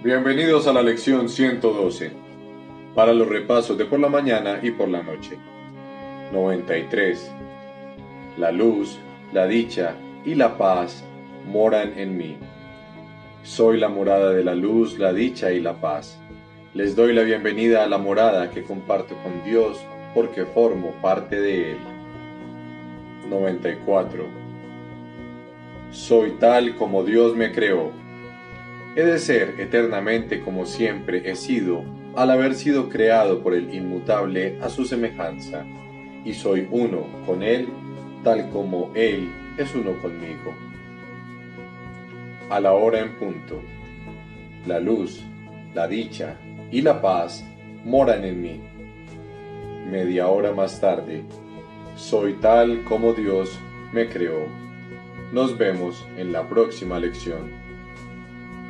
Bienvenidos a la lección 112, para los repasos de por la mañana y por la noche. 93. La luz, la dicha y la paz moran en mí. Soy la morada de la luz, la dicha y la paz. Les doy la bienvenida a la morada que comparto con Dios porque formo parte de Él. 94. Soy tal como Dios me creó. He de ser eternamente como siempre he sido al haber sido creado por el inmutable a su semejanza, y soy uno con Él tal como Él es uno conmigo. A la hora en punto, la luz, la dicha y la paz moran en mí. Media hora más tarde, soy tal como Dios me creó. Nos vemos en la próxima lección.